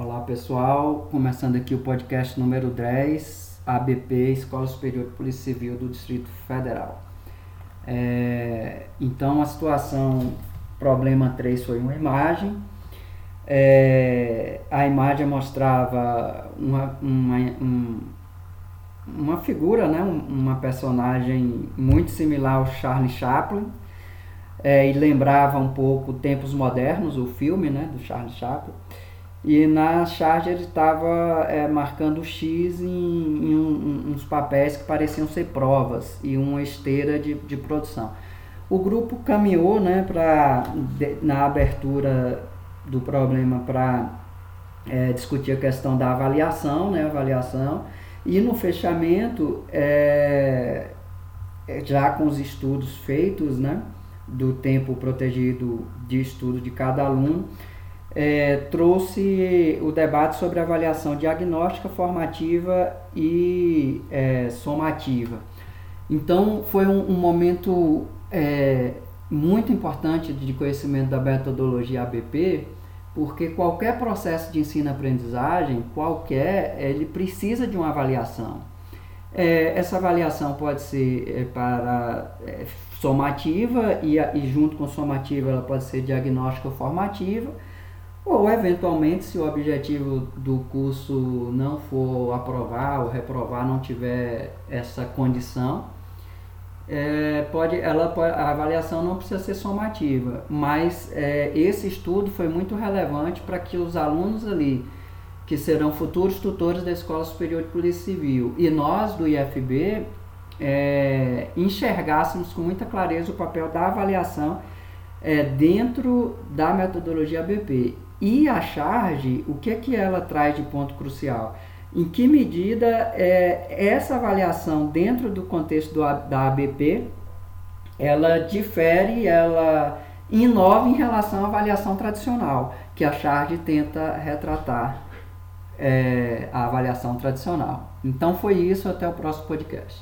Olá pessoal, começando aqui o podcast número 10, ABP, Escola Superior de Polícia Civil do Distrito Federal. É, então a situação, problema 3 foi uma imagem, é, a imagem mostrava uma, uma, um, uma figura, né, uma personagem muito similar ao Charlie Chaplin, é, e lembrava um pouco Tempos Modernos, o filme né, do Charlie Chaplin. E na charge ele estava é, marcando X em, em um, uns papéis que pareciam ser provas e uma esteira de, de produção. O grupo caminhou né, pra, de, na abertura do problema para é, discutir a questão da avaliação, né, avaliação, e no fechamento, é já com os estudos feitos, né, do tempo protegido de estudo de cada aluno, é, trouxe o debate sobre avaliação diagnóstica, formativa e é, somativa. Então, foi um, um momento é, muito importante de conhecimento da metodologia ABP, porque qualquer processo de ensino-aprendizagem, qualquer, ele precisa de uma avaliação. É, essa avaliação pode ser é, para é, somativa e, e junto com somativa ela pode ser diagnóstica formativa, ou eventualmente se o objetivo do curso não for aprovar ou reprovar, não tiver essa condição, é, pode, ela a avaliação não precisa ser somativa, mas é, esse estudo foi muito relevante para que os alunos ali, que serão futuros tutores da Escola Superior de Polícia Civil, e nós do IFB, é, enxergássemos com muita clareza o papel da avaliação é, dentro da metodologia ABP. E a charge, o que, é que ela traz de ponto crucial? Em que medida é, essa avaliação dentro do contexto do, da ABP ela difere, ela inova em relação à avaliação tradicional, que a charge tenta retratar é, a avaliação tradicional. Então foi isso, até o próximo podcast.